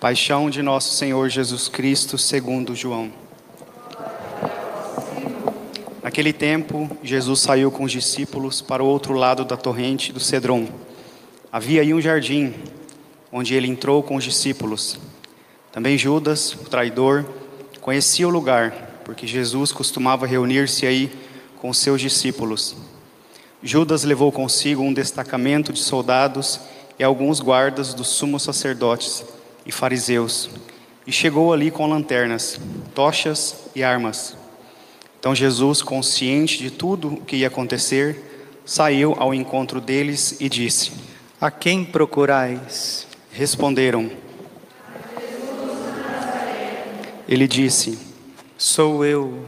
Paixão de nosso Senhor Jesus Cristo, segundo João. Naquele tempo, Jesus saiu com os discípulos para o outro lado da torrente do Cedron. Havia aí um jardim, onde ele entrou com os discípulos. Também Judas, o traidor, conhecia o lugar, porque Jesus costumava reunir-se aí com seus discípulos. Judas levou consigo um destacamento de soldados e alguns guardas dos sumos sacerdotes e fariseus, e chegou ali com lanternas, tochas e armas. Então Jesus, consciente de tudo o que ia acontecer, saiu ao encontro deles e disse: A quem procurais? Responderam. Ele disse: Sou eu.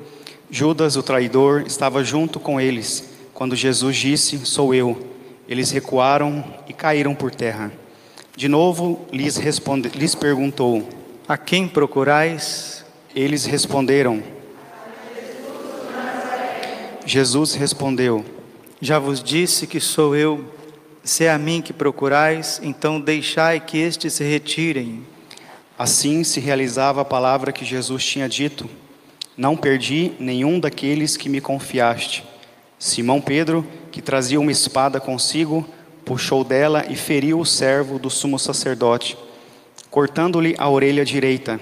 Judas, o traidor, estava junto com eles quando Jesus disse: Sou eu. Eles recuaram e caíram por terra. De novo lhes, responde, lhes perguntou: A quem procurais? Eles responderam: Jesus respondeu: Já vos disse que sou eu. Se é a mim que procurais, então deixai que estes se retirem. Assim se realizava a palavra que Jesus tinha dito: Não perdi nenhum daqueles que me confiaste. Simão Pedro, que trazia uma espada consigo, puxou dela e feriu o servo do sumo sacerdote, cortando-lhe a orelha direita.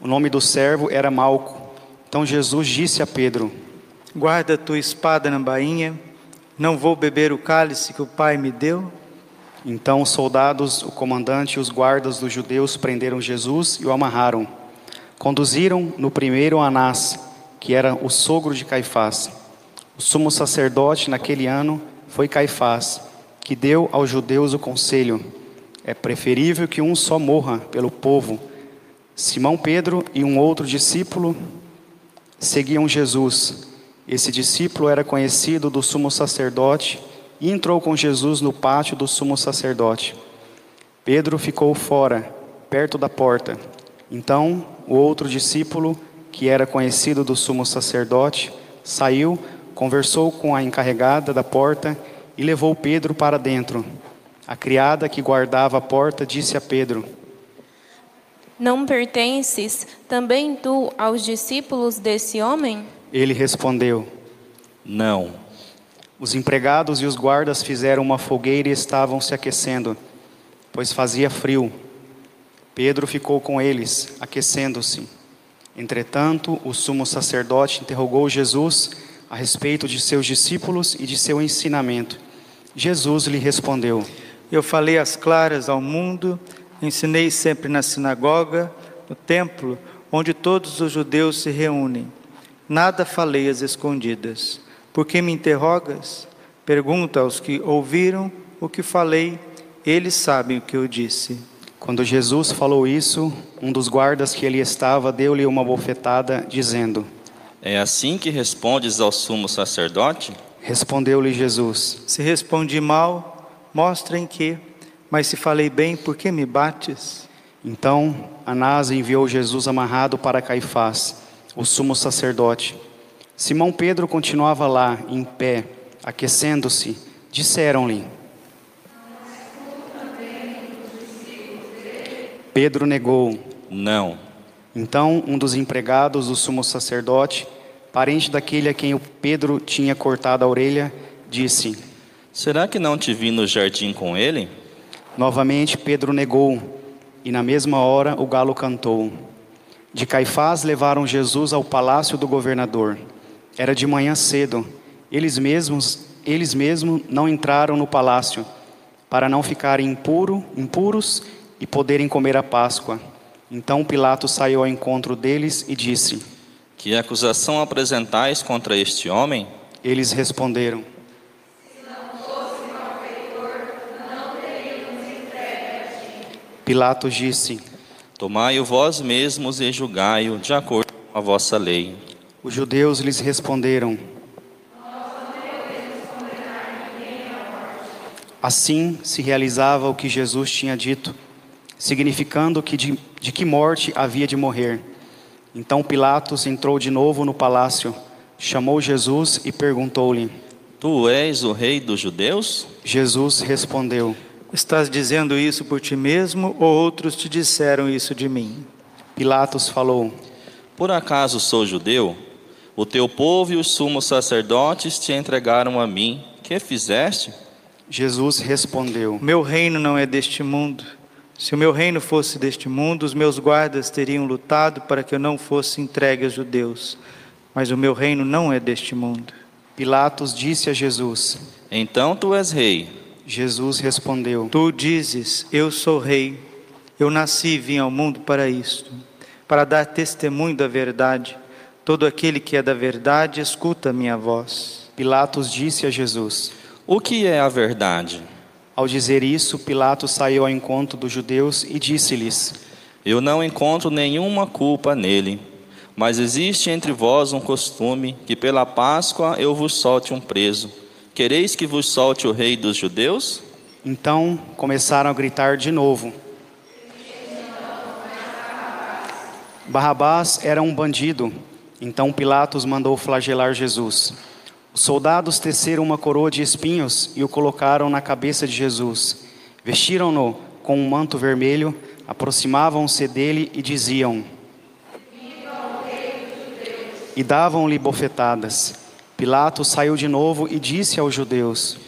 O nome do servo era Malco. Então Jesus disse a Pedro: Guarda tua espada na bainha, não vou beber o cálice que o Pai me deu? Então os soldados, o comandante e os guardas dos judeus prenderam Jesus e o amarraram. Conduziram no primeiro Anás, que era o sogro de Caifás. O sumo sacerdote naquele ano foi Caifás que deu aos judeus o conselho: é preferível que um só morra pelo povo. Simão Pedro e um outro discípulo seguiam Jesus. Esse discípulo era conhecido do sumo sacerdote e entrou com Jesus no pátio do sumo sacerdote. Pedro ficou fora, perto da porta. Então, o outro discípulo, que era conhecido do sumo sacerdote, saiu, conversou com a encarregada da porta e levou Pedro para dentro. A criada que guardava a porta disse a Pedro: Não pertences também tu aos discípulos desse homem? Ele respondeu: Não. Os empregados e os guardas fizeram uma fogueira e estavam se aquecendo, pois fazia frio. Pedro ficou com eles, aquecendo-se. Entretanto, o sumo sacerdote interrogou Jesus a respeito de seus discípulos e de seu ensinamento. Jesus lhe respondeu: Eu falei às claras ao mundo, ensinei sempre na sinagoga, no templo, onde todos os judeus se reúnem. Nada falei às escondidas. Por que me interrogas? Pergunta aos que ouviram o que falei, eles sabem o que eu disse. Quando Jesus falou isso, um dos guardas que ali estava deu-lhe uma bofetada, dizendo: É assim que respondes ao sumo sacerdote? Respondeu-lhe Jesus: Se respondi mal, mostra em que, mas se falei bem, por que me bates? Então Anás enviou Jesus amarrado para Caifás, o sumo sacerdote. Simão Pedro continuava lá, em pé, aquecendo-se. Disseram-lhe: Pedro negou. Não. Então um dos empregados do sumo sacerdote parente daquele a quem o Pedro tinha cortado a orelha, disse: Será que não te vi no jardim com ele? Novamente Pedro negou, e na mesma hora o galo cantou. De Caifás levaram Jesus ao palácio do governador. Era de manhã cedo. Eles mesmos, eles mesmos não entraram no palácio, para não ficarem impuro, impuros e poderem comer a Páscoa. Então Pilatos saiu ao encontro deles e disse: que acusação apresentais contra este homem? Eles responderam: Pilatos disse: Tomai-o vós mesmos e julgai-o de acordo com a vossa lei. Os judeus lhes responderam: Assim se realizava o que Jesus tinha dito, significando que de, de que morte havia de morrer. Então Pilatos entrou de novo no palácio, chamou Jesus e perguntou-lhe: Tu és o rei dos judeus? Jesus respondeu: Estás dizendo isso por ti mesmo ou outros te disseram isso de mim? Pilatos falou: Por acaso sou judeu? O teu povo e os sumos sacerdotes te entregaram a mim. Que fizeste? Jesus respondeu: Meu reino não é deste mundo. Se o meu reino fosse deste mundo, os meus guardas teriam lutado para que eu não fosse entregue aos judeus. Mas o meu reino não é deste mundo. Pilatos disse a Jesus: Então tu és rei. Jesus respondeu: Tu dizes: Eu sou rei. Eu nasci e vim ao mundo para isto, para dar testemunho da verdade. Todo aquele que é da verdade escuta a minha voz. Pilatos disse a Jesus: O que é a verdade? Ao dizer isso, Pilatos saiu ao encontro dos judeus e disse-lhes: Eu não encontro nenhuma culpa nele. Mas existe entre vós um costume que pela Páscoa eu vos solte um preso. Quereis que vos solte o rei dos judeus? Então começaram a gritar de novo. Barrabás era um bandido. Então Pilatos mandou flagelar Jesus. Os soldados teceram uma coroa de espinhos e o colocaram na cabeça de Jesus. Vestiram-no com um manto vermelho, aproximavam-se dele e diziam: E davam-lhe bofetadas. Pilatos saiu de novo e disse aos judeus: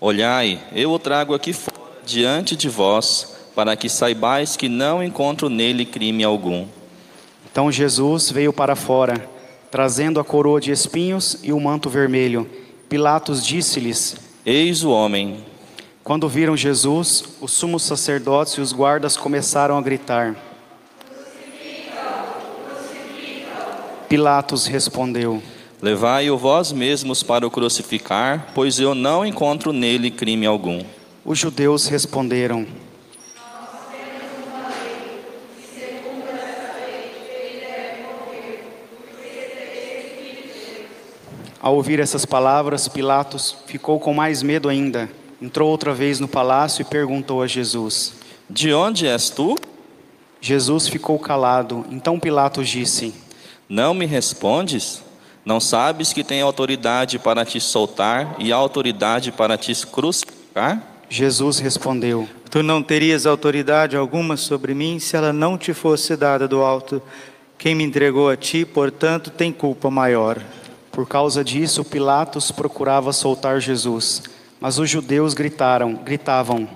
Olhai, eu o trago aqui fora, diante de vós, para que saibais que não encontro nele crime algum. Então Jesus veio para fora, trazendo a coroa de espinhos e o manto vermelho. Pilatos disse-lhes: Eis o homem. Quando viram Jesus, os sumos sacerdotes e os guardas começaram a gritar. Pilatos respondeu: Levai-o vós mesmos para o crucificar, pois eu não encontro nele crime algum. Os judeus responderam: Ao ouvir essas palavras, Pilatos ficou com mais medo ainda. Entrou outra vez no palácio e perguntou a Jesus: De onde és tu? Jesus ficou calado. Então Pilatos disse: Não me respondes? Não sabes que tenho autoridade para te soltar e autoridade para te crucificar? Jesus respondeu: Tu não terias autoridade alguma sobre mim se ela não te fosse dada do alto. Quem me entregou a ti, portanto, tem culpa maior. Por causa disso, Pilatos procurava soltar Jesus, mas os judeus gritaram, gritavam: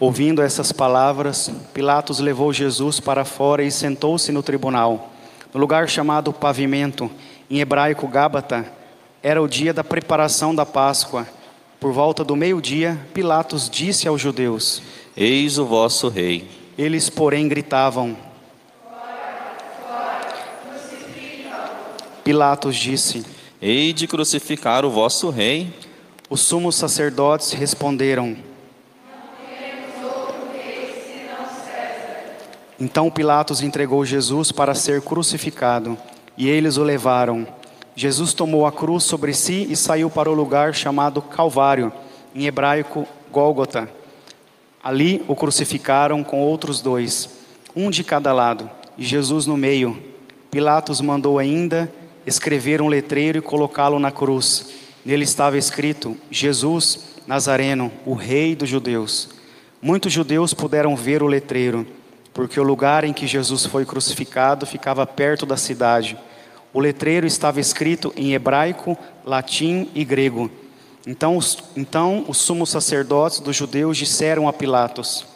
Ouvindo essas palavras, Pilatos levou Jesus para fora e sentou-se no tribunal. No lugar chamado Pavimento, em hebraico Gábata, era o dia da preparação da Páscoa. Por volta do meio-dia, Pilatos disse aos judeus: Eis o vosso rei. Eles, porém, gritavam. Pilatos disse: Hei de crucificar o vosso rei. Os sumos sacerdotes responderam: Então Pilatos entregou Jesus para ser crucificado, e eles o levaram. Jesus tomou a cruz sobre si e saiu para o lugar chamado Calvário, em hebraico Gólgota. Ali o crucificaram com outros dois, um de cada lado, e Jesus no meio. Pilatos mandou ainda escrever um letreiro e colocá-lo na cruz. Nele estava escrito: Jesus Nazareno, o Rei dos Judeus. Muitos judeus puderam ver o letreiro porque o lugar em que Jesus foi crucificado ficava perto da cidade. O letreiro estava escrito em hebraico, latim e grego. Então os, então, os sumos sacerdotes dos judeus disseram a Pilatos: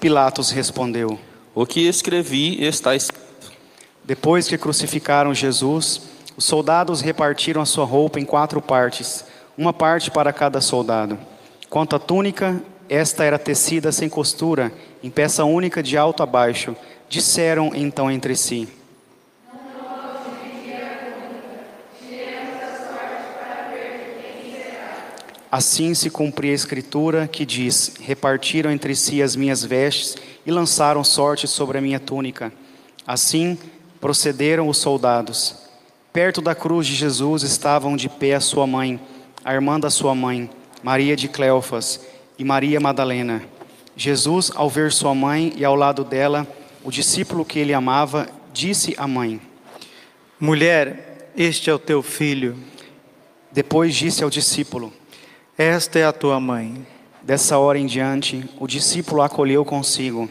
Pilatos respondeu: O que escrevi está escrito. Depois que crucificaram Jesus, os soldados repartiram a sua roupa em quatro partes, uma parte para cada soldado. Quanto à túnica, esta era tecida sem costura, em peça única de alto a baixo. Disseram então entre si: Assim se cumpria a escritura que diz: Repartiram entre si as minhas vestes e lançaram sorte sobre a minha túnica. Assim procederam os soldados. Perto da cruz de Jesus estavam de pé a sua mãe, a irmã da sua mãe, Maria de Cleofas e Maria Madalena. Jesus, ao ver sua mãe e ao lado dela o discípulo que ele amava, disse à mãe: Mulher, este é o teu filho. Depois disse ao discípulo: Esta é a tua mãe. Dessa hora em diante, o discípulo a acolheu consigo.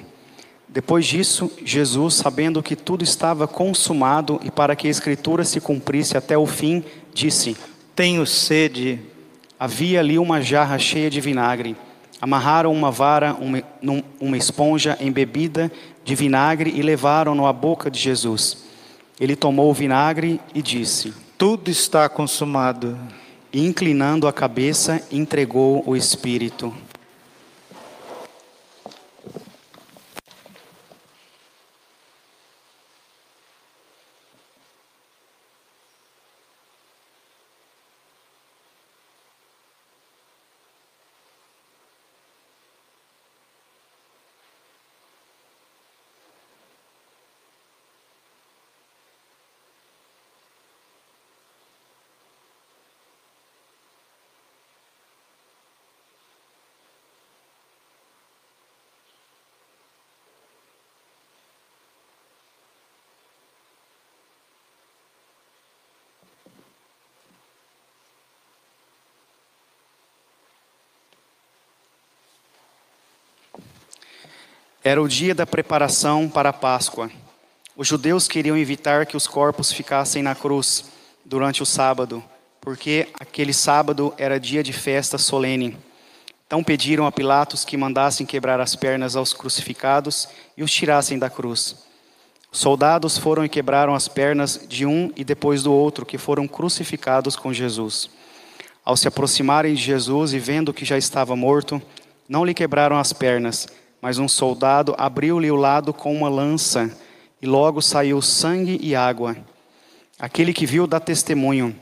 Depois disso, Jesus, sabendo que tudo estava consumado e para que a Escritura se cumprisse até o fim, disse: Tenho sede. Havia ali uma jarra cheia de vinagre. Amarraram uma vara, uma, uma esponja embebida de vinagre e levaram-no à boca de Jesus. Ele tomou o vinagre e disse: Tudo está consumado. E, inclinando a cabeça, entregou o Espírito. Era o dia da preparação para a Páscoa. Os judeus queriam evitar que os corpos ficassem na cruz durante o sábado, porque aquele sábado era dia de festa solene. Então pediram a Pilatos que mandassem quebrar as pernas aos crucificados e os tirassem da cruz. Os soldados foram e quebraram as pernas de um e depois do outro, que foram crucificados com Jesus. Ao se aproximarem de Jesus e vendo que já estava morto, não lhe quebraram as pernas, mas um soldado abriu-lhe o lado com uma lança, e logo saiu sangue e água. Aquele que viu dá testemunho,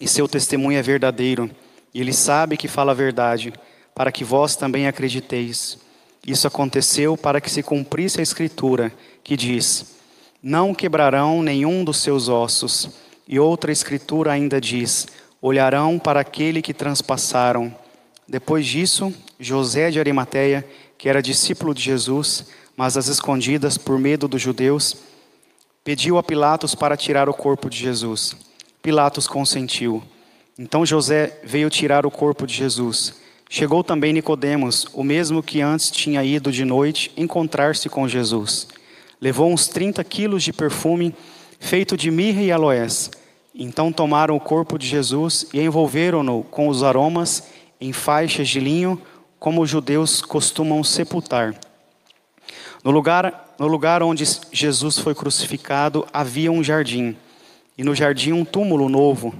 e seu testemunho é verdadeiro, e ele sabe que fala a verdade, para que vós também acrediteis. Isso aconteceu para que se cumprisse a Escritura, que diz: Não quebrarão nenhum dos seus ossos. E outra Escritura ainda diz: Olharão para aquele que transpassaram. Depois disso, José de Arimateia, que era discípulo de Jesus, mas às escondidas por medo dos judeus, pediu a Pilatos para tirar o corpo de Jesus. Pilatos consentiu. Então José veio tirar o corpo de Jesus. Chegou também Nicodemos, o mesmo que antes tinha ido de noite encontrar-se com Jesus. Levou uns 30 quilos de perfume feito de mirra e aloés. Então tomaram o corpo de Jesus e envolveram-no com os aromas em faixas de linho como os judeus costumam sepultar. No lugar, no lugar onde Jesus foi crucificado havia um jardim, e no jardim um túmulo novo,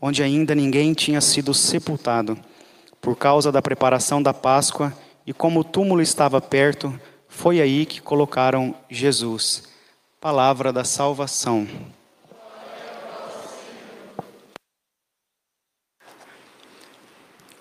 onde ainda ninguém tinha sido sepultado. Por causa da preparação da Páscoa, e como o túmulo estava perto, foi aí que colocaram Jesus. Palavra da salvação.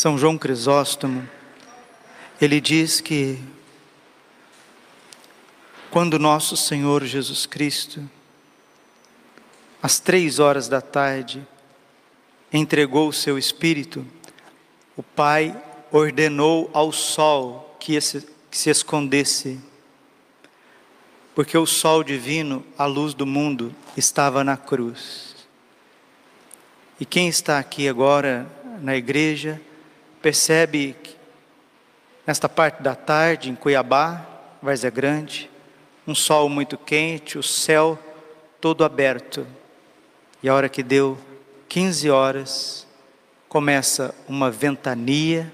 São João Crisóstomo, ele diz que quando nosso Senhor Jesus Cristo, às três horas da tarde, entregou o seu Espírito, o Pai ordenou ao sol que se, escondesse, porque o sol divino, a luz do mundo, estava na cruz. E quem está aqui agora na igreja, percebe que nesta parte da tarde, em Cuiabá, Várzea Grande, um sol muito quente, o céu todo aberto. E a hora que deu 15 horas, começa uma ventania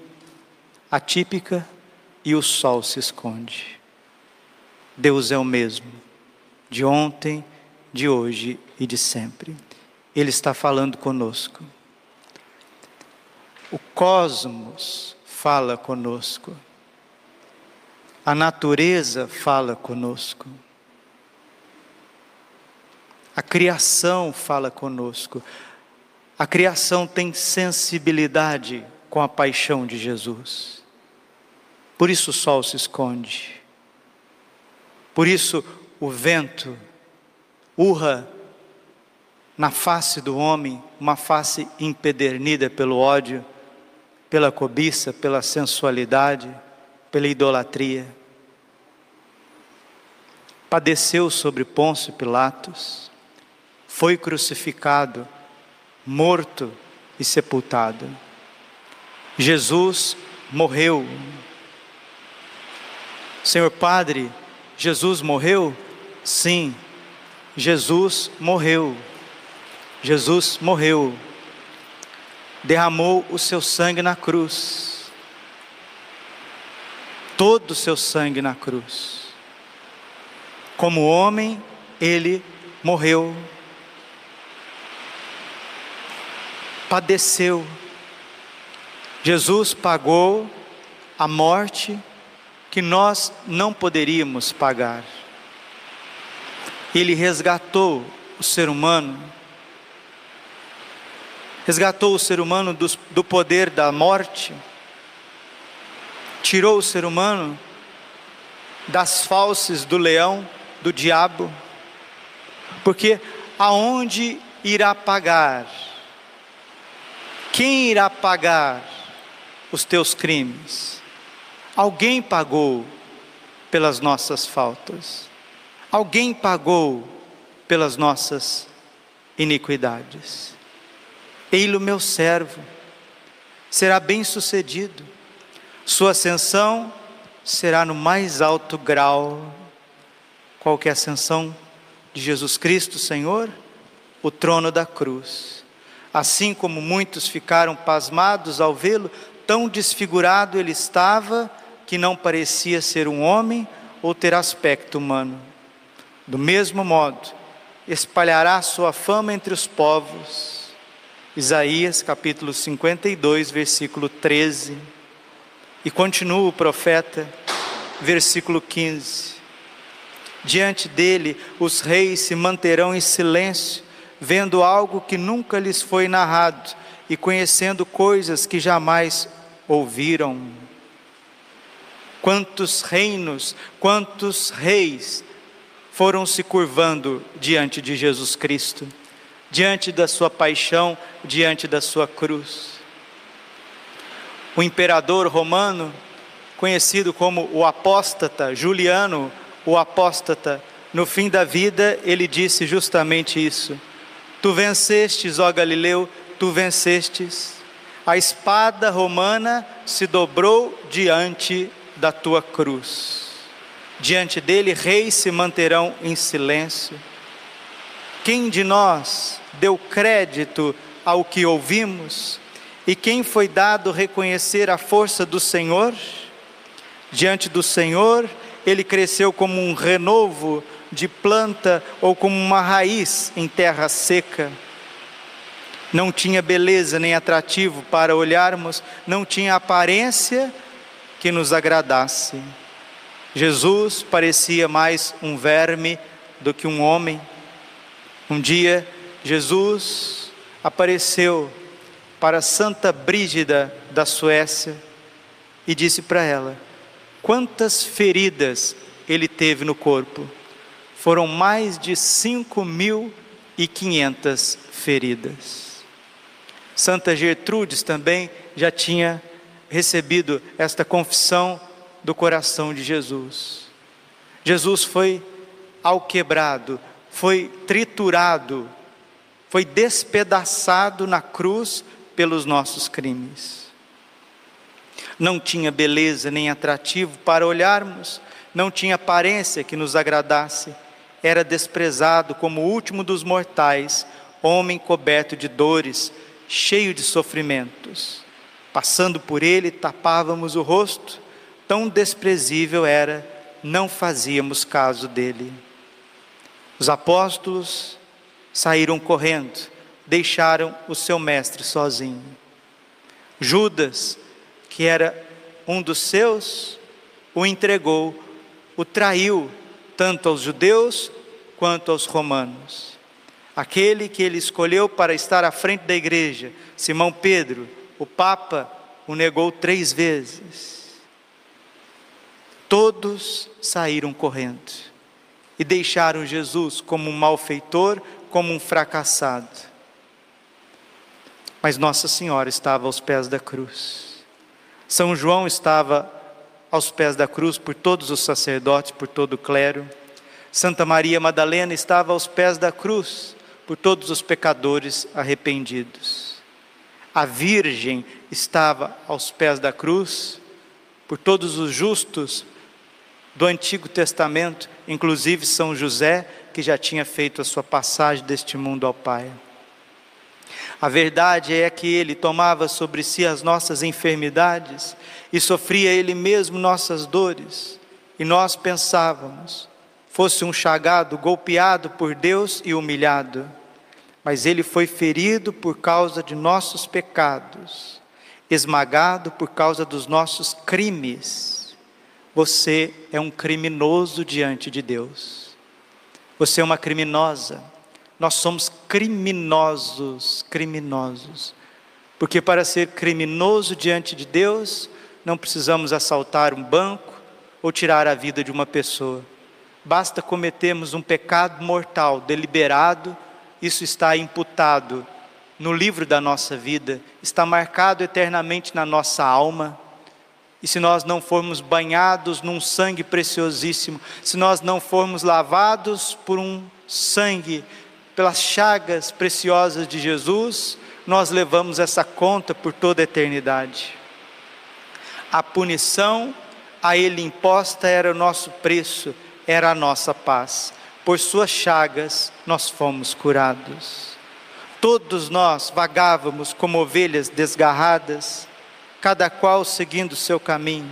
atípica e o sol se esconde. Deus é o mesmo, de ontem, de hoje e de sempre. Ele está falando conosco. O cosmos fala conosco. A natureza fala conosco. A criação fala conosco. A criação tem sensibilidade com a paixão de Jesus. Por isso o sol se esconde. Por isso o vento urra na face do homem, uma face empedernida pelo ódio, pela cobiça, pela sensualidade, pela idolatria. Padeceu sobre Pôncio Pilatos, foi crucificado, morto e sepultado. Jesus morreu. Senhor Padre, Jesus morreu? Sim, Jesus morreu. Jesus morreu. Derramou o seu sangue na cruz. Todo o seu sangue na cruz. Como homem, ele morreu. Padeceu. Jesus pagou a morte que nós não poderíamos pagar. Ele resgatou o ser humano, resgatou o ser humano do, do poder da morte, tirou o ser humano das falses do leão, do diabo, porque aonde irá pagar? Quem irá pagar os teus crimes? Alguém pagou pelas nossas faltas. Alguém pagou pelas nossas iniquidades. Ei-lo, meu servo, será bem sucedido, sua ascensão será no mais alto grau. Qual que é a ascensão de Jesus Cristo, Senhor? O trono da cruz. Assim como muitos ficaram pasmados ao vê-lo, tão desfigurado ele estava, que não parecia ser um homem ou ter aspecto humano. Do mesmo modo, espalhará sua fama entre os povos. Isaías capítulo 52, versículo 13. E continua o profeta, versículo 15. Diante dele, os reis se manterão em silêncio, vendo algo que nunca lhes foi narrado e conhecendo coisas que jamais ouviram. Quantos reinos, quantos reis foram se curvando diante de Jesus Cristo, diante da sua paixão, diante da sua cruz. O imperador romano, conhecido como o apóstata, Juliano, o apóstata, no fim da vida, ele disse justamente isso: Tu vencestes, ó Galileu, tu vencestes. A espada romana se dobrou diante da tua cruz. Diante dele, reis se manterão em silêncio. Quem de nós deu crédito ao que ouvimos? E quem foi dado reconhecer a força do Senhor? Diante do Senhor, ele cresceu como um renovo de planta ou como uma raiz em terra seca. Não tinha beleza nem atrativo para olharmos, não tinha aparência que nos agradasse. Jesus parecia mais um verme do que um homem. Um dia, Jesus apareceu para Santa Brígida da Suécia e disse para ela: quantas feridas ele teve no corpo? Foram mais de cinco mil e quinhentas feridas. Santa Gertrudes também já tinha recebido esta confissão do coração de Jesus. Jesus foi alquebrado, foi triturado, foi despedaçado na cruz pelos nossos crimes. Não tinha beleza nem atrativo para olharmos, não tinha aparência que nos agradasse, era desprezado como o último dos mortais, homem coberto de dores, cheio de sofrimentos. Passando por ele, tapávamos o rosto, tão desprezível era, não fazíamos caso dele. Os apóstolos saíram correndo, deixaram o seu mestre sozinho. Judas, que era um dos seus, o entregou, o traiu, tanto aos judeus quanto aos romanos. Aquele que ele escolheu para estar à frente da igreja, Simão Pedro, o Papa, o negou três vezes. Todos saíram correndo e deixaram Jesus como um malfeitor, como um fracassado. Mas Nossa Senhora estava aos pés da cruz. São João estava aos pés da cruz por todos os sacerdotes, por todo o clero. Santa Maria Madalena estava aos pés da cruz por todos os pecadores arrependidos. A Virgem estava aos pés da cruz por todos os justos do Antigo Testamento, inclusive São José, que já tinha feito a sua passagem deste mundo ao Pai. A verdade é que ele tomava sobre si as nossas enfermidades e sofria ele mesmo nossas dores, e nós pensávamos, fosse um chagado, golpeado por Deus e humilhado, mas ele foi ferido por causa de nossos pecados, esmagado por causa dos nossos crimes você é um criminoso diante de Deus. Você é uma criminosa. Nós somos criminosos, criminosos. Porque para ser criminoso diante de Deus, não precisamos assaltar um banco ou tirar a vida de uma pessoa. Basta cometermos um pecado mortal deliberado, isso está imputado no livro da nossa vida, está marcado eternamente na nossa alma e se nós não formos banhados num sangue preciosíssimo, se nós não formos lavados por um sangue, pelas chagas preciosas de Jesus, nós levamos essa conta por toda a eternidade. A punição a Ele imposta era o nosso preço, era a nossa paz. Por Suas chagas nós fomos curados. Todos nós vagávamos como ovelhas desgarradas, cada qual seguindo seu caminho,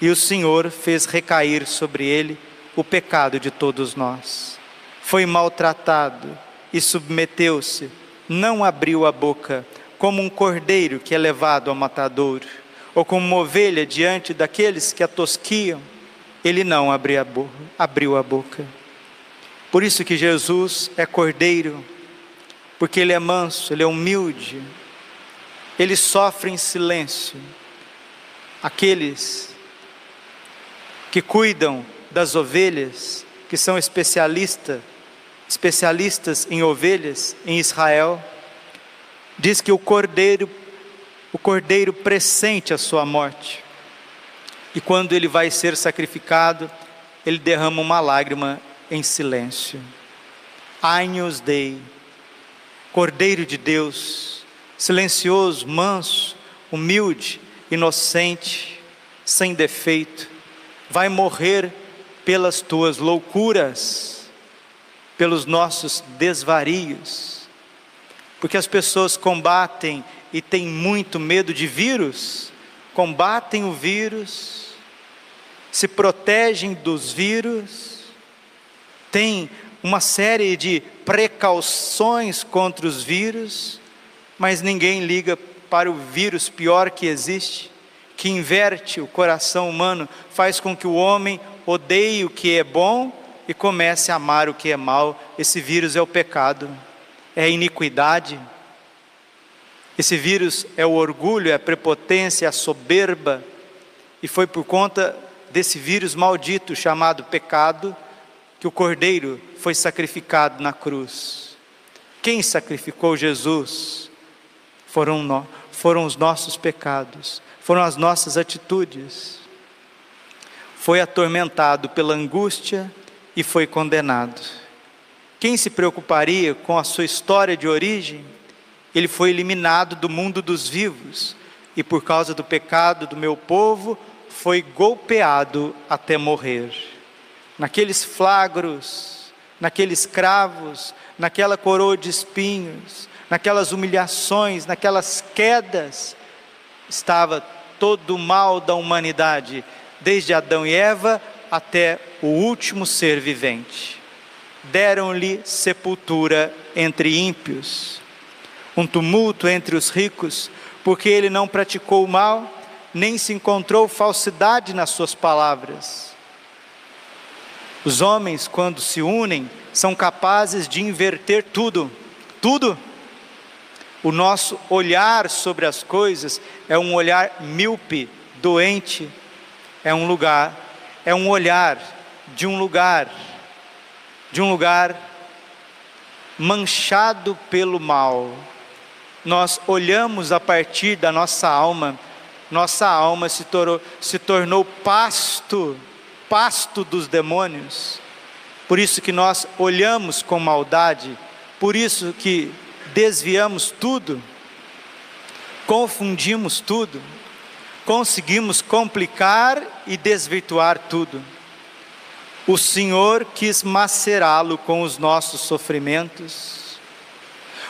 e o Senhor fez recair sobre ele o pecado de todos nós. Foi maltratado e submeteu-se, não abriu a boca, como um cordeiro que é levado ao matadouro, ou como uma ovelha diante daqueles que a tosquiam, ele não abriu a boca. Abriu a boca. Por isso que Jesus é cordeiro, porque ele é manso, ele é humilde, ele sofre em silêncio. Aqueles que cuidam das ovelhas, que são especialistas, especialistas em ovelhas em Israel, diz que o cordeiro, o cordeiro pressente a sua morte. E quando ele vai ser sacrificado, ele derrama uma lágrima em silêncio. Agnus Dei, Cordeiro de Deus, silencioso, manso, humilde, inocente, sem defeito, vai morrer pelas tuas loucuras, pelos nossos desvarios, porque as pessoas combatem e têm muito medo de vírus, combatem o vírus, se protegem dos vírus, têm uma série de precauções contra os vírus, mas ninguém liga para o vírus pior que existe, que inverte o coração humano, faz com que o homem odeie o que é bom e comece a amar o que é mal. Esse vírus é o pecado, é a iniquidade. Esse vírus é o orgulho, é a prepotência, é a soberba. E foi por conta desse vírus maldito chamado pecado que o cordeiro foi sacrificado na cruz. Quem sacrificou Jesus? Foram, no, foram os nossos pecados, foram as nossas atitudes. Foi atormentado pela angústia e foi condenado. Quem se preocuparia com a sua história de origem? Ele foi eliminado do mundo dos vivos e, por causa do pecado do meu povo, foi golpeado até morrer. Naqueles flagros, naqueles cravos, naquela coroa de espinhos, naquelas humilhações, naquelas quedas, estava todo o mal da humanidade, desde Adão e Eva até o último ser vivente. Deram-lhe sepultura entre ímpios. um tumulto entre os ricos, porque ele não praticou o mal, nem se encontrou falsidade nas suas palavras. Os homens, quando se unem, são capazes de inverter tudo, tudo. O nosso olhar sobre as coisas é um olhar míope, doente, é um lugar, é um olhar de um lugar, de um lugar manchado pelo mal. Nós olhamos a partir da nossa alma, nossa alma se tornou, se tornou pasto, pasto dos demônios. Por isso que nós olhamos com maldade, por isso que desviamos tudo, confundimos tudo, conseguimos complicar e desvirtuar tudo. O Senhor quis macerá-lo com os nossos sofrimentos,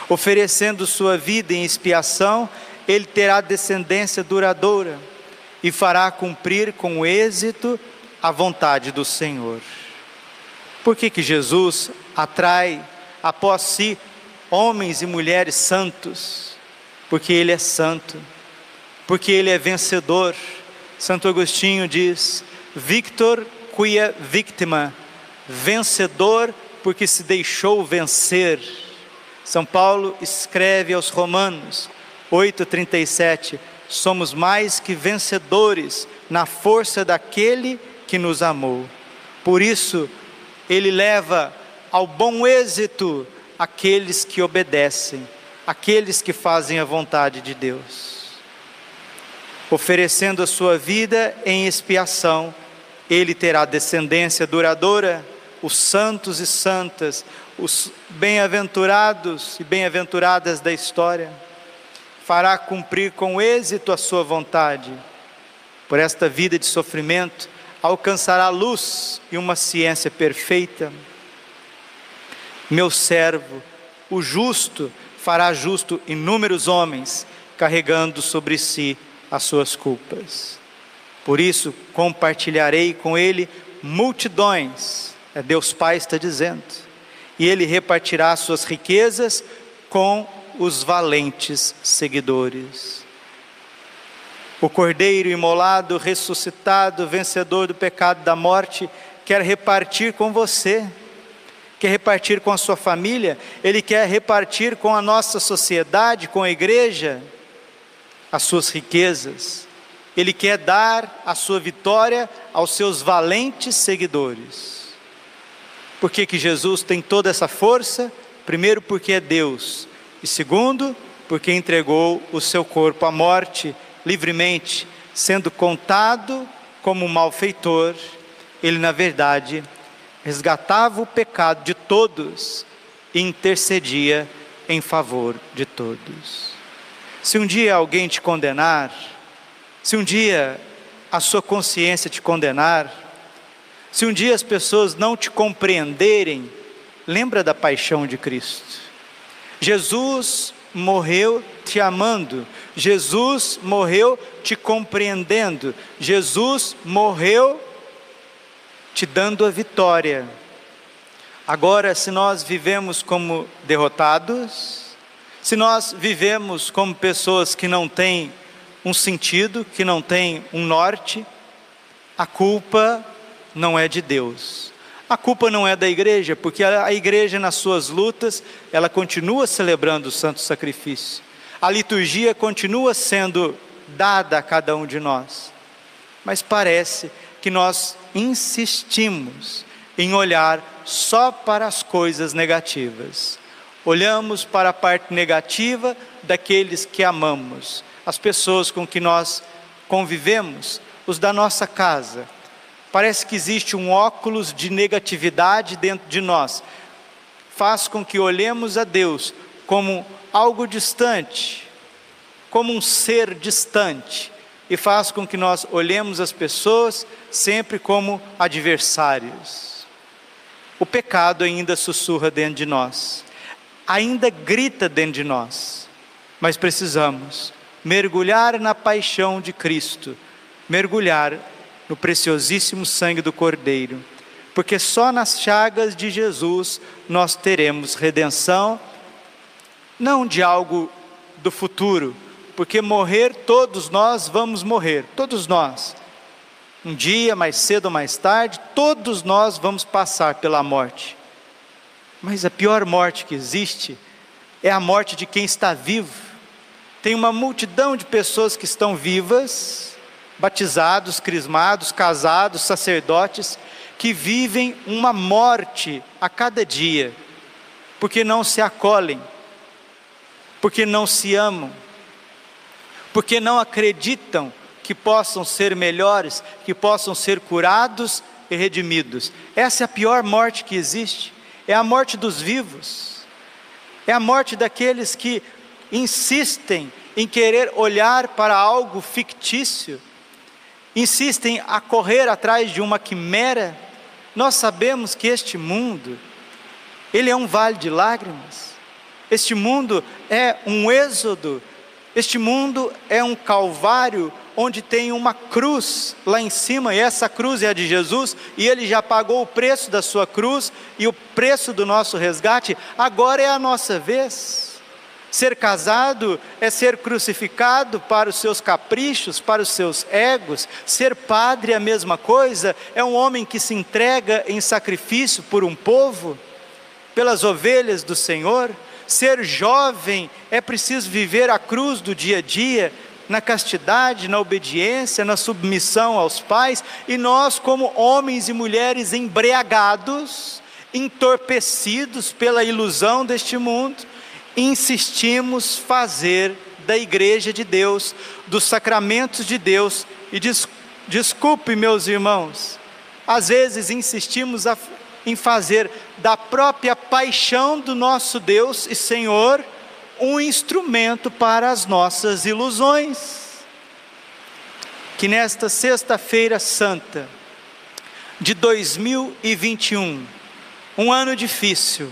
oferecendo sua vida em expiação, ele terá descendência duradoura e fará cumprir com êxito a vontade do Senhor. Por que, que Jesus atrai após si homens e mulheres santos? Porque Ele é santo, porque Ele é vencedor. Santo Agostinho diz: Victor quia vítima, vencedor porque se deixou vencer. São Paulo escreve aos Romanos 8:37, somos mais que vencedores na força daquele que nos amou. Por isso, ele leva ao bom êxito aqueles que obedecem, aqueles que fazem a vontade de Deus. Oferecendo a sua vida em expiação ele terá descendência duradoura, os santos e santas, os bem-aventurados e bem-aventuradas da história. Fará cumprir com êxito a sua vontade. Por esta vida de sofrimento, alcançará luz e uma ciência perfeita. Meu servo, o justo, fará justo inúmeros homens, carregando sobre si as suas culpas. Por isso, compartilharei com ele multidões, é Deus Pai está dizendo, e ele repartirá suas riquezas com os valentes seguidores. O Cordeiro imolado, ressuscitado, vencedor do pecado da morte, quer repartir com você, quer repartir com a sua família, ele quer repartir com a nossa sociedade, com a igreja, as suas riquezas. Ele quer dar a sua vitória aos seus valentes seguidores. Por que, que Jesus tem toda essa força? Primeiro, porque é Deus, e segundo, porque entregou o seu corpo à morte livremente, sendo contado como um malfeitor, ele, na verdade, resgatava o pecado de todos e intercedia em favor de todos. Se um dia alguém te condenar, se um dia a sua consciência te condenar, se um dia as pessoas não te compreenderem, lembra da paixão de Cristo. Jesus morreu te amando, Jesus morreu te compreendendo, Jesus morreu te dando a vitória. Agora, se nós vivemos como derrotados, se nós vivemos como pessoas que não têm um sentido, que não tem um norte, a culpa não é de Deus. A culpa não é da igreja, porque a igreja, nas suas lutas, ela continua celebrando o santo sacrifício. A liturgia continua sendo dada a cada um de nós. Mas parece que nós insistimos em olhar só para as coisas negativas. Olhamos para a parte negativa daqueles que amamos, as pessoas com que nós convivemos, os da nossa casa. Parece que existe um óculos de negatividade dentro de nós. Faz com que olhemos a Deus como algo distante, como um ser distante, e faz com que nós olhemos as pessoas sempre como adversários. O pecado ainda sussurra dentro de nós, ainda grita dentro de nós, mas precisamos mergulhar na paixão de Cristo, mergulhar no preciosíssimo sangue do Cordeiro, porque só nas chagas de Jesus nós teremos redenção, não de algo do futuro, porque morrer todos nós vamos morrer, todos nós. Um dia, mais cedo ou mais tarde, todos nós vamos passar pela morte. Mas a pior morte que existe é a morte de quem está vivo. Tem uma multidão de pessoas que estão vivas, batizados, crismados, casados, sacerdotes, que vivem uma morte a cada dia, porque não se acolhem, porque não se amam, porque não acreditam que possam ser melhores, que possam ser curados e redimidos. Essa é a pior morte que existe, é a morte dos vivos, é a morte daqueles que insistem em querer olhar para algo fictício, insistem a correr atrás de uma quimera. Nós sabemos que este mundo, ele é um vale de lágrimas. Este mundo é um êxodo, este mundo é um calvário onde tem uma cruz lá em cima, e essa cruz é a de Jesus, e ele já pagou o preço da sua cruz e o preço do nosso resgate, agora é a nossa vez. Ser casado é ser crucificado para os seus caprichos, para os seus egos. Ser padre é a mesma coisa, é um homem que se entrega em sacrifício por um povo, pelas ovelhas do Senhor. Ser jovem é preciso viver a cruz do dia a dia, na castidade, na obediência, na submissão aos pais, e nós, como homens e mulheres embriagados, entorpecidos pela ilusão deste mundo, insistimos fazer da igreja de Deus, dos sacramentos de Deus, e des, desculpe, meus irmãos, às vezes insistimos a, em fazer da própria paixão do nosso Deus e Senhor um instrumento para as nossas ilusões. Que nesta Sexta-feira Santa de 2021, um ano difícil,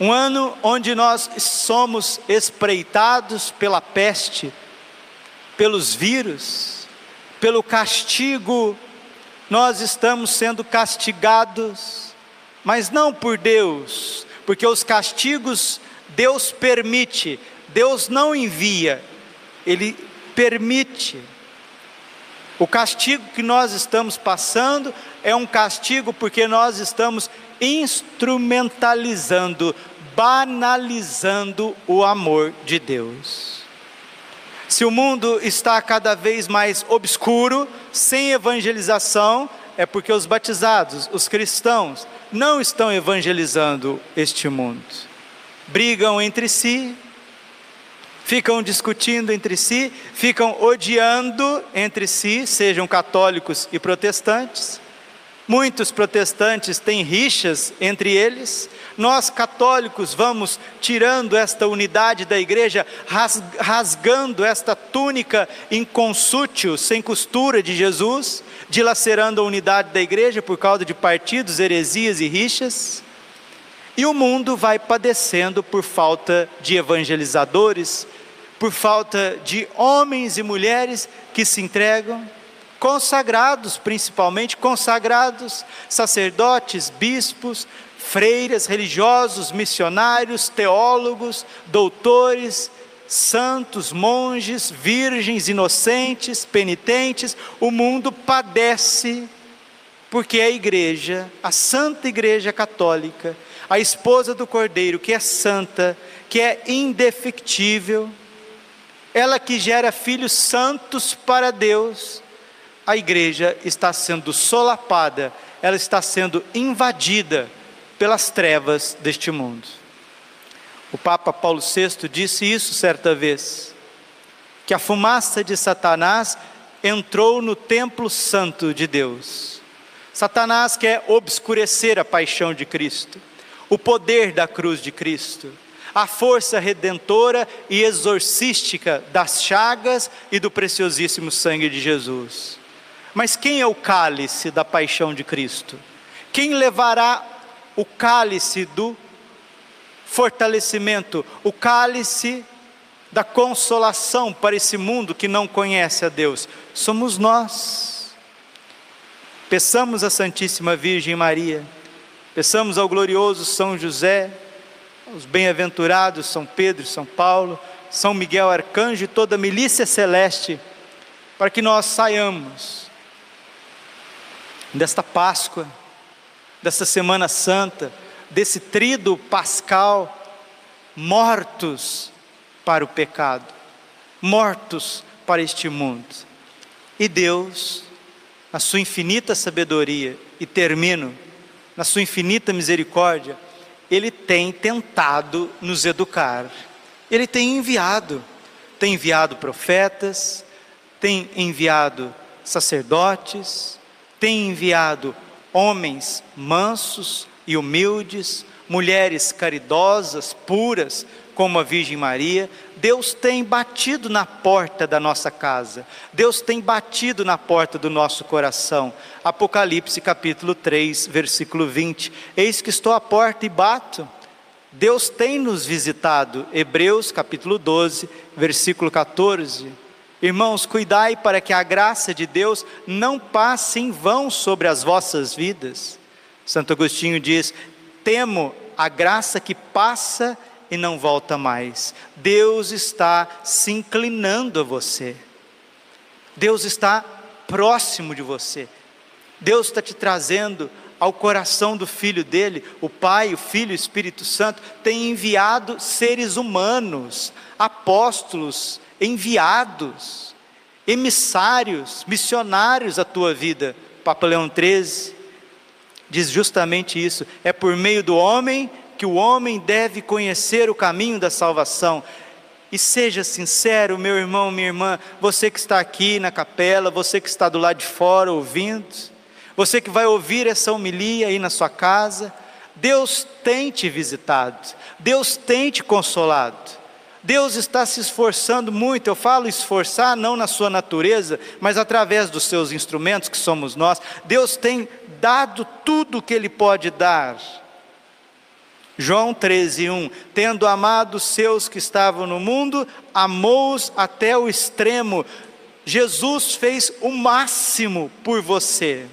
um ano onde nós somos espreitados pela peste, pelos vírus, pelo castigo, nós estamos sendo castigados, mas não por Deus, porque os castigos Deus permite, Deus não envia, Ele permite. O castigo que nós estamos passando é um castigo porque nós estamos instrumentalizando, banalizando o amor de Deus. Se o mundo está cada vez mais obscuro, sem evangelização, é porque os batizados, os cristãos, não estão evangelizando este mundo brigam entre si, ficam discutindo entre si, ficam odiando entre si, sejam católicos e protestantes. Muitos protestantes têm rixas entre eles. Nós católicos vamos tirando esta unidade da igreja, rasgando esta túnica inconsútil, sem costura de Jesus, dilacerando a unidade da igreja por causa de partidos, heresias e rixas. E o mundo vai padecendo por falta de evangelizadores, por falta de homens e mulheres que se entregam, consagrados, principalmente consagrados, sacerdotes, bispos, freiras, religiosos, missionários, teólogos, doutores, santos, monges, virgens, inocentes, penitentes, o mundo padece porque a igreja, a Santa Igreja Católica, a esposa do Cordeiro, que é santa, que é indefectível, ela que gera filhos santos para Deus, a igreja está sendo solapada, ela está sendo invadida pelas trevas deste mundo. O Papa Paulo VI disse isso certa vez, que a fumaça de Satanás entrou no templo santo de Deus. Satanás quer obscurecer a paixão de Cristo o poder da cruz de Cristo, a força redentora e exorcística das chagas e do preciosíssimo sangue de Jesus. Mas quem é o cálice da paixão de Cristo? Quem levará o cálice do fortalecimento, o cálice da consolação para esse mundo que não conhece a Deus? Somos nós. Peçamos a Santíssima Virgem Maria Peçamos ao glorioso São José, aos bem-aventurados São Pedro São Paulo, São Miguel Arcanjo e toda a milícia celeste, para que nós saiamos desta Páscoa, desta Semana Santa, desse trido pascal, mortos para o pecado, mortos para este mundo. E Deus, na sua infinita sabedoria, e termino, na sua infinita misericórdia, Ele tem tentado nos educar, Ele tem enviado, tem enviado profetas, tem enviado sacerdotes, tem enviado homens mansos e humildes, mulheres caridosas, puras, como a Virgem Maria, Deus tem batido na porta da nossa casa, Deus tem batido na porta do nosso coração. Apocalipse capítulo 3, versículo 20: Eis que estou à porta e bato. Deus tem nos visitado. Hebreus capítulo 12, versículo 14. Irmãos, cuidai para que a graça de Deus não passe em vão sobre as vossas vidas. Santo Agostinho diz: Temo a graça que passa e não volta mais. Deus está se inclinando a você. Deus está próximo de você. Deus está te trazendo ao coração do Filho dele, o Pai, o Filho e o Espírito Santo, tem enviado seres humanos, apóstolos, enviados, emissários, missionários à tua vida. Papa Leão 13 diz justamente isso: é por meio do homem que o homem deve conhecer o caminho da salvação. E seja sincero, meu irmão, minha irmã, você que está aqui na capela, você que está do lado de fora ouvindo, você que vai ouvir essa homilia aí na sua casa, Deus tem te visitado, Deus tem te consolado. Deus está se esforçando muito, eu falo esforçar não na sua natureza, mas através dos seus instrumentos, que somos nós. Deus tem dado tudo o que Ele pode dar João 13, 1: Tendo amado os seus que estavam no mundo, amou-os até o extremo. Jesus fez o máximo por você.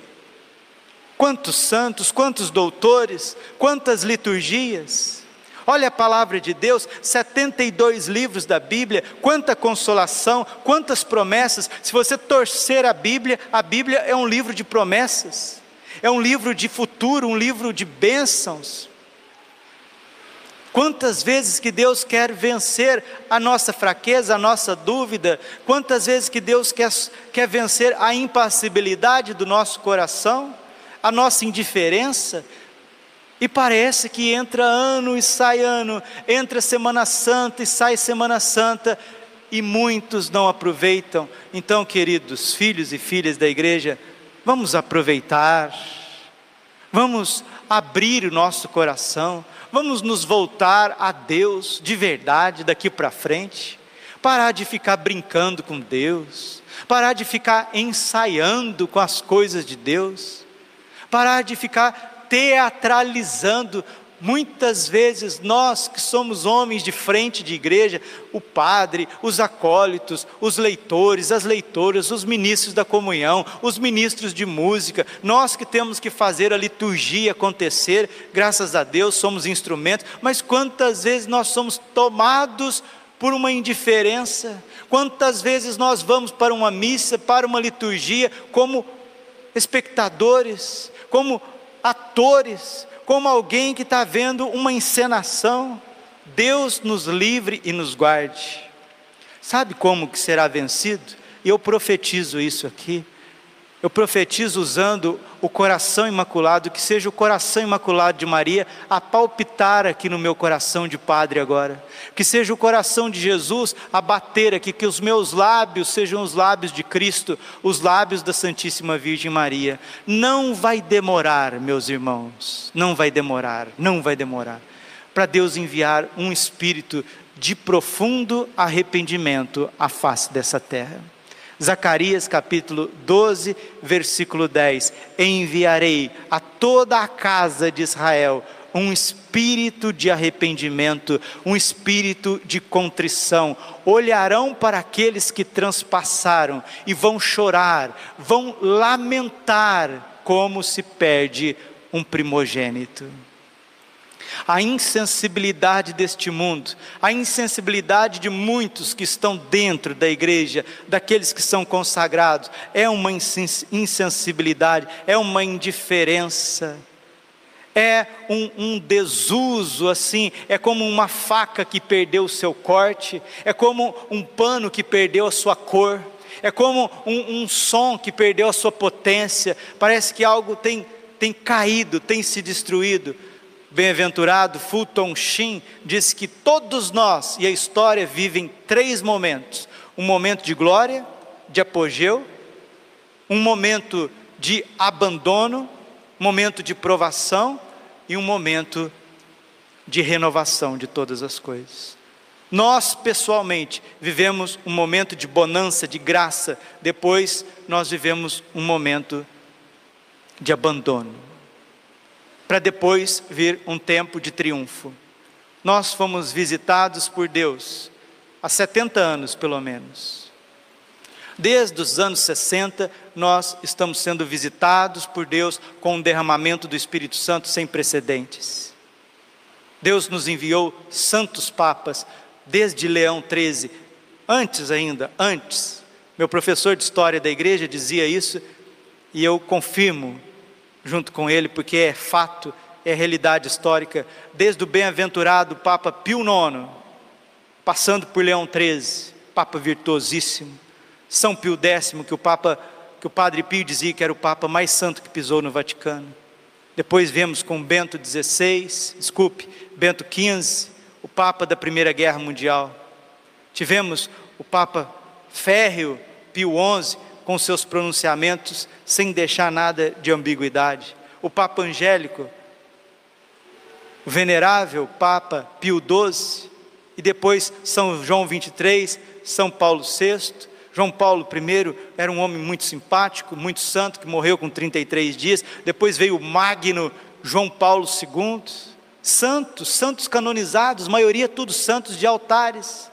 Quantos santos, quantos doutores, quantas liturgias. Olha a palavra de Deus, 72 livros da Bíblia, quanta consolação, quantas promessas. Se você torcer a Bíblia, a Bíblia é um livro de promessas, é um livro de futuro, um livro de bênçãos. Quantas vezes que Deus quer vencer a nossa fraqueza, a nossa dúvida, quantas vezes que Deus quer, quer vencer a impassibilidade do nosso coração, a nossa indiferença, e parece que entra ano e sai ano, entra Semana Santa e sai Semana Santa, e muitos não aproveitam. Então, queridos filhos e filhas da igreja, vamos aproveitar, vamos abrir o nosso coração, Vamos nos voltar a Deus de verdade daqui para frente. Parar de ficar brincando com Deus. Parar de ficar ensaiando com as coisas de Deus. Parar de ficar teatralizando. Muitas vezes nós que somos homens de frente de igreja, o padre, os acólitos, os leitores, as leitoras, os ministros da comunhão, os ministros de música, nós que temos que fazer a liturgia acontecer, graças a Deus somos instrumentos, mas quantas vezes nós somos tomados por uma indiferença, quantas vezes nós vamos para uma missa, para uma liturgia, como espectadores, como atores, como alguém que está vendo uma encenação. Deus nos livre e nos guarde. Sabe como que será vencido? Eu profetizo isso aqui. Eu profetizo usando o coração imaculado, que seja o coração imaculado de Maria a palpitar aqui no meu coração de padre agora. Que seja o coração de Jesus a bater aqui, que os meus lábios sejam os lábios de Cristo, os lábios da Santíssima Virgem Maria. Não vai demorar, meus irmãos, não vai demorar, não vai demorar, para Deus enviar um espírito de profundo arrependimento à face dessa terra. Zacarias capítulo 12, versículo 10: Enviarei a toda a casa de Israel um espírito de arrependimento, um espírito de contrição. Olharão para aqueles que transpassaram e vão chorar, vão lamentar como se perde um primogênito. A insensibilidade deste mundo, a insensibilidade de muitos que estão dentro da igreja, daqueles que são consagrados, é uma insensibilidade, é uma indiferença, é um, um desuso assim, é como uma faca que perdeu o seu corte, é como um pano que perdeu a sua cor, é como um, um som que perdeu a sua potência, parece que algo tem, tem caído, tem se destruído bem-aventurado Fulton Sheen diz que todos nós e a história vivem três momentos: um momento de glória, de apogeu, um momento de abandono, momento de provação e um momento de renovação de todas as coisas. Nós, pessoalmente, vivemos um momento de bonança, de graça, depois nós vivemos um momento de abandono para depois vir um tempo de triunfo. Nós fomos visitados por Deus há 70 anos, pelo menos. Desde os anos 60, nós estamos sendo visitados por Deus com um derramamento do Espírito Santo sem precedentes. Deus nos enviou santos papas, desde Leão XIII, antes ainda, antes. Meu professor de história da igreja dizia isso, e eu confirmo junto com ele, porque é fato, é realidade histórica, desde o bem-aventurado Papa Pio IX, passando por Leão XIII, Papa virtuosíssimo, São Pio X, que o Papa, que o Padre Pio dizia que era o Papa mais santo que pisou no Vaticano. Depois vemos com Bento XVI, desculpe, Bento XV, o Papa da Primeira Guerra Mundial. Tivemos o Papa Férreo Pio XI, com seus pronunciamentos, sem deixar nada de ambiguidade. O Papa Angélico, o venerável Papa Pio XII, e depois São João 23, São Paulo VI, João Paulo I era um homem muito simpático, muito santo, que morreu com 33 dias. Depois veio o Magno João Paulo II, santos, santos canonizados, maioria todos santos de altares.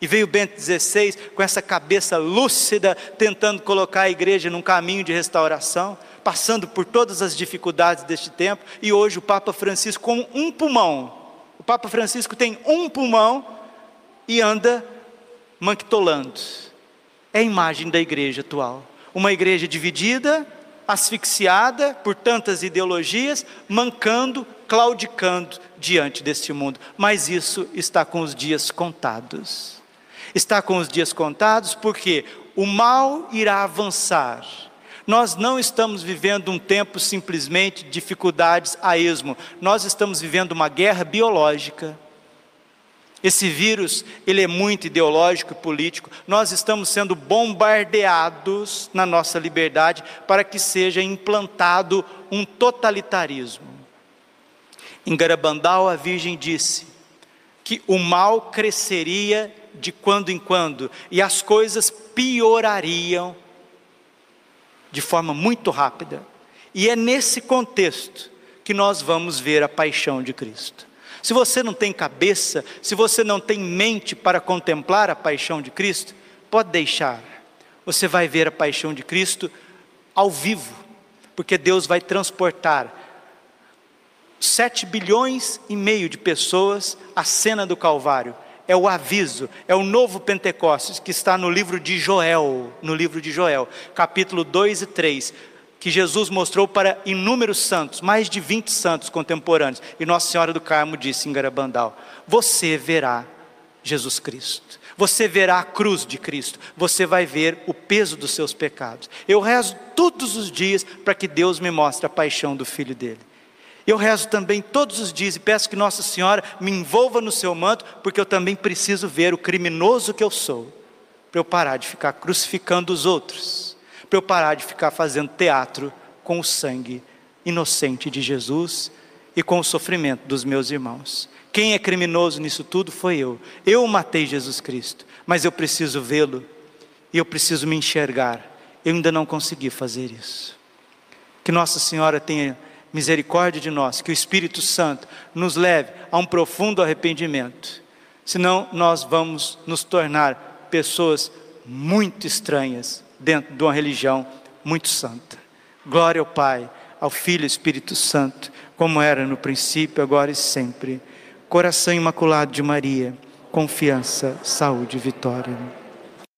E veio Bento XVI com essa cabeça lúcida, tentando colocar a igreja num caminho de restauração, passando por todas as dificuldades deste tempo, e hoje o Papa Francisco com um pulmão. O Papa Francisco tem um pulmão e anda manquitolando. É a imagem da igreja atual. Uma igreja dividida, asfixiada por tantas ideologias, mancando, claudicando diante deste mundo. Mas isso está com os dias contados está com os dias contados, porque o mal irá avançar. Nós não estamos vivendo um tempo simplesmente de dificuldades a esmo, nós estamos vivendo uma guerra biológica. Esse vírus, ele é muito ideológico e político. Nós estamos sendo bombardeados na nossa liberdade para que seja implantado um totalitarismo. Em Garabandal, a Virgem disse que o mal cresceria de quando em quando, e as coisas piorariam de forma muito rápida. E é nesse contexto que nós vamos ver a paixão de Cristo. Se você não tem cabeça, se você não tem mente para contemplar a paixão de Cristo, pode deixar. Você vai ver a paixão de Cristo ao vivo, porque Deus vai transportar sete bilhões e meio de pessoas à cena do Calvário é o aviso, é o novo Pentecostes que está no livro de Joel, no livro de Joel, capítulo 2 e 3, que Jesus mostrou para inúmeros santos, mais de 20 santos contemporâneos, e Nossa Senhora do Carmo disse em Garabandal: Você verá Jesus Cristo. Você verá a cruz de Cristo, você vai ver o peso dos seus pecados. Eu rezo todos os dias para que Deus me mostre a paixão do filho dele. Eu rezo também todos os dias e peço que Nossa Senhora me envolva no seu manto, porque eu também preciso ver o criminoso que eu sou, para eu parar de ficar crucificando os outros, para eu parar de ficar fazendo teatro com o sangue inocente de Jesus e com o sofrimento dos meus irmãos. Quem é criminoso nisso tudo foi eu. Eu matei Jesus Cristo, mas eu preciso vê-lo e eu preciso me enxergar. Eu ainda não consegui fazer isso. Que Nossa Senhora tenha misericórdia de nós, que o Espírito Santo nos leve a um profundo arrependimento, senão nós vamos nos tornar pessoas muito estranhas dentro de uma religião muito santa. Glória ao Pai, ao Filho e Espírito Santo, como era no princípio, agora e sempre. Coração imaculado de Maria, confiança, saúde e vitória.